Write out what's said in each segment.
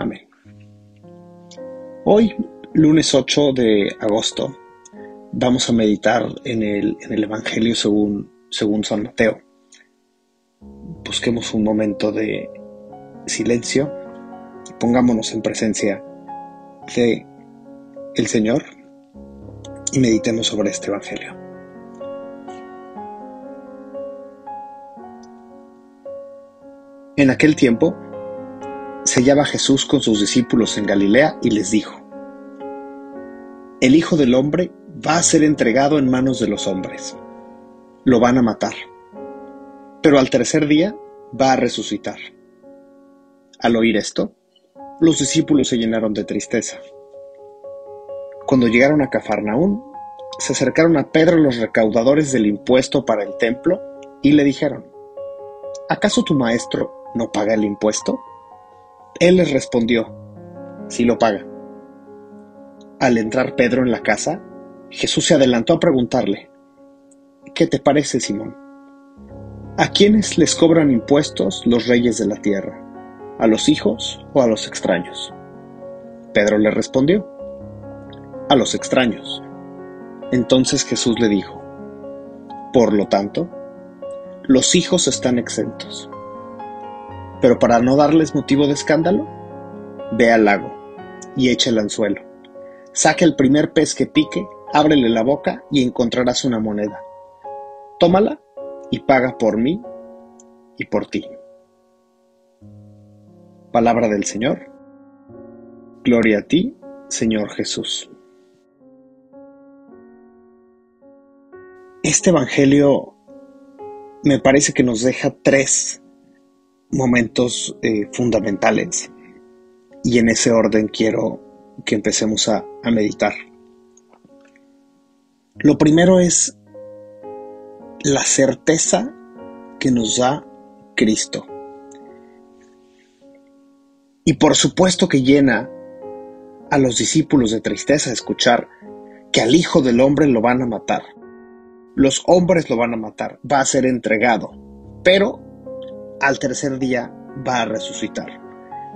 Amén. Hoy, lunes 8 de agosto, vamos a meditar en el, en el Evangelio según, según San Mateo. Busquemos un momento de silencio y pongámonos en presencia de el Señor y meditemos sobre este Evangelio. En aquel tiempo, se hallaba Jesús con sus discípulos en Galilea y les dijo, El Hijo del Hombre va a ser entregado en manos de los hombres. Lo van a matar. Pero al tercer día va a resucitar. Al oír esto, los discípulos se llenaron de tristeza. Cuando llegaron a Cafarnaún, se acercaron a Pedro los recaudadores del impuesto para el templo y le dijeron, ¿acaso tu maestro no paga el impuesto? Él les respondió, sí lo paga. Al entrar Pedro en la casa, Jesús se adelantó a preguntarle, ¿qué te parece, Simón? ¿A quiénes les cobran impuestos los reyes de la tierra? ¿A los hijos o a los extraños? Pedro le respondió, a los extraños. Entonces Jesús le dijo, por lo tanto, los hijos están exentos. Pero para no darles motivo de escándalo, ve al lago y echa el anzuelo. Saca el primer pez que pique, ábrele la boca y encontrarás una moneda. Tómala y paga por mí y por ti. Palabra del Señor. Gloria a ti, Señor Jesús. Este Evangelio me parece que nos deja tres momentos eh, fundamentales y en ese orden quiero que empecemos a, a meditar. Lo primero es la certeza que nos da Cristo. Y por supuesto que llena a los discípulos de tristeza escuchar que al Hijo del Hombre lo van a matar. Los hombres lo van a matar, va a ser entregado. Pero al tercer día va a resucitar.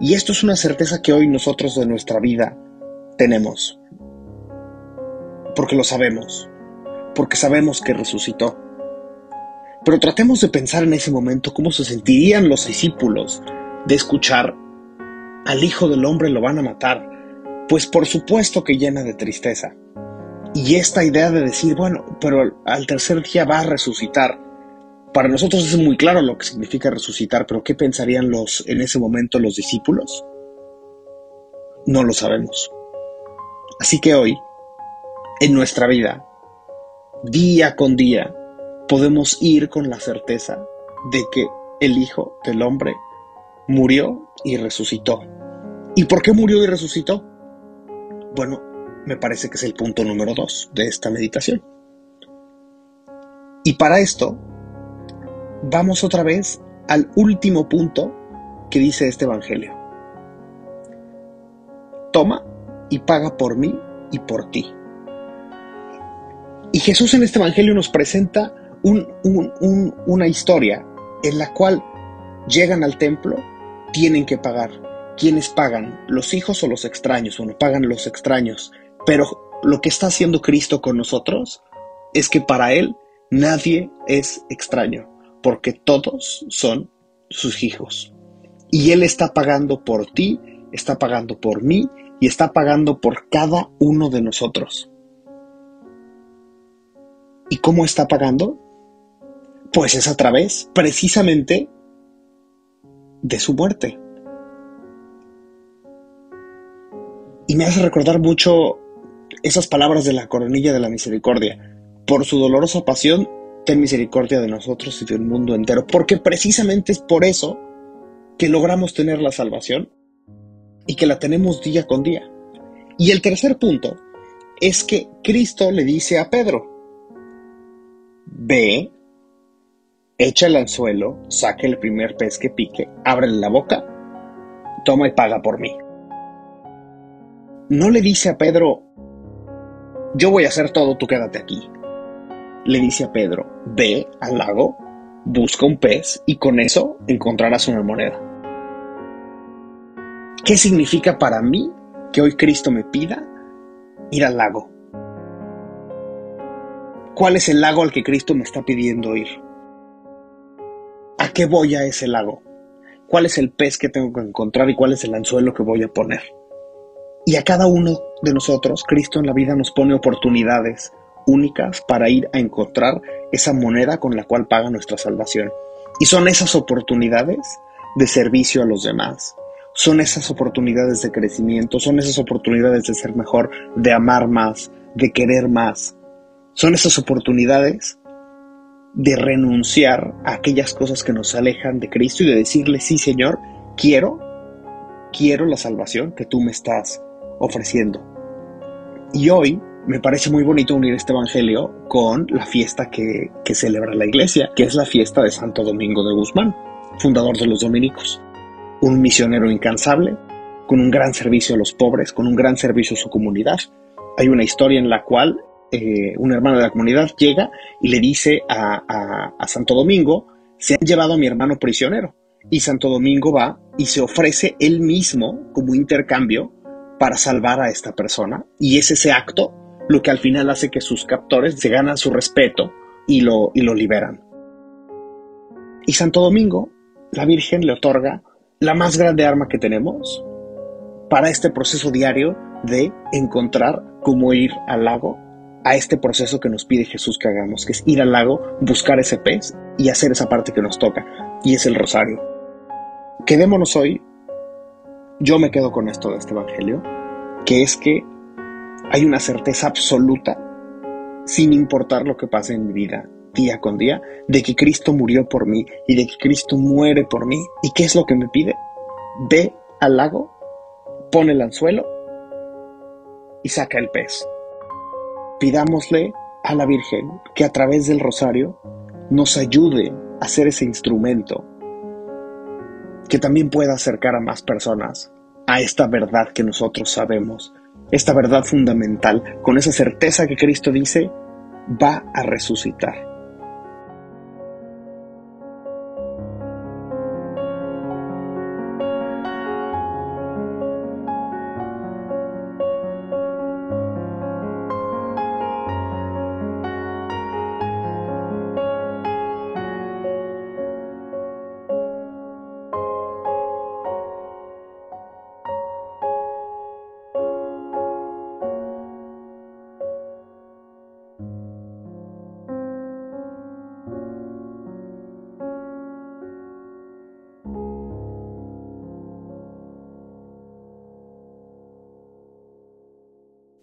Y esto es una certeza que hoy nosotros de nuestra vida tenemos. Porque lo sabemos. Porque sabemos que resucitó. Pero tratemos de pensar en ese momento cómo se sentirían los discípulos de escuchar al Hijo del Hombre lo van a matar. Pues por supuesto que llena de tristeza. Y esta idea de decir, bueno, pero al tercer día va a resucitar para nosotros es muy claro lo que significa resucitar, pero ¿qué pensarían los en ese momento los discípulos? No lo sabemos. Así que hoy, en nuestra vida, día con día, podemos ir con la certeza de que el Hijo del Hombre murió y resucitó. ¿Y por qué murió y resucitó? Bueno, me parece que es el punto número dos de esta meditación. Y para esto vamos otra vez al último punto que dice este Evangelio. Toma y paga por mí y por ti. Y Jesús en este Evangelio nos presenta una historia en la cual llegan al templo, tienen que pagar. ¿Quiénes pagan? ¿Los hijos o los extraños? Bueno, pagan los extraños. Pero lo que está haciendo Cristo con nosotros es que para Él nadie es extraño porque todos son sus hijos. Y Él está pagando por ti está pagando por mí y está pagando por cada uno de nosotros. ¿Y cómo está pagando? Pues es a través precisamente de su muerte. Y me hace recordar mucho esas palabras de la coronilla de la misericordia. Por su dolorosa pasión, ten misericordia de nosotros y del mundo entero. Porque precisamente es por eso que logramos tener la salvación y que la tenemos día con día. Y el tercer punto es que Cristo le dice a Pedro, ve, echa el anzuelo, saque el primer pez que pique, abre la boca, toma y paga por mí. No le dice a Pedro, yo voy a hacer todo, tú quédate aquí. Le dice a Pedro, ve al lago, busca un pez y con eso encontrarás una moneda. ¿Qué significa para mí que hoy Cristo me pida ir al lago? ¿Cuál es el lago al que Cristo me está pidiendo ir? ¿A qué voy a ese lago? ¿Cuál es el pez que tengo que encontrar y cuál es el anzuelo que voy a poner? Y a cada uno de nosotros, Cristo en la vida nos pone oportunidades únicas para ir a encontrar esa moneda con la cual paga nuestra salvación. Y son esas oportunidades de servicio a los demás, son esas oportunidades de crecimiento, son esas oportunidades de ser mejor, de amar más, de querer más. Son esas oportunidades de renunciar a aquellas cosas que nos alejan de Cristo y de decirle, sí Señor, quiero, quiero la salvación que tú me estás ofreciendo. Y hoy me parece muy bonito unir este Evangelio con la fiesta que, celebra la iglesia, que es la fiesta de Santo Domingo de Guzmán, fundador de los dominicos un misionero incansable, con un gran servicio a los pobres, con un gran servicio a su comunidad. Hay una historia en la cual eh, un hermano de la comunidad llega y le dice a, a Santo Domingo, se han llevado a mi hermano prisionero. Y Santo Domingo va y se ofrece él mismo como intercambio para salvar a esta persona. Y es ese acto lo que al final hace que sus captores se ganan su respeto y lo, y lo liberan. Y Santo Domingo, la Virgen le otorga la más grande arma que tenemos para este proceso diario de encontrar cómo ir al lago, a este proceso que nos pide Jesús que hagamos, que es ir al lago, buscar ese pez y hacer esa parte que nos toca, y es el rosario. Quedémonos hoy, yo me quedo con esto de este Evangelio, que es que hay una certeza absoluta, sin importar lo que pase en mi vida, día con día de que Cristo murió por mí y de que Cristo muere por mí. ¿Y qué es lo que me pide? Ve al lago, pone el anzuelo y saca el pez. Pidámosle a la Virgen que a través del rosario nos ayude a ser ese instrumento que también pueda acercar a más personas a esta verdad que nosotros sabemos, esta verdad fundamental, con esa certeza que Cristo dice va a resucitar.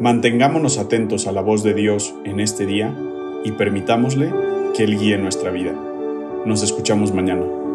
Mantengámonos atentos a la voz de Dios en este día y permitámosle que Él guíe nuestra vida. Nos escuchamos mañana.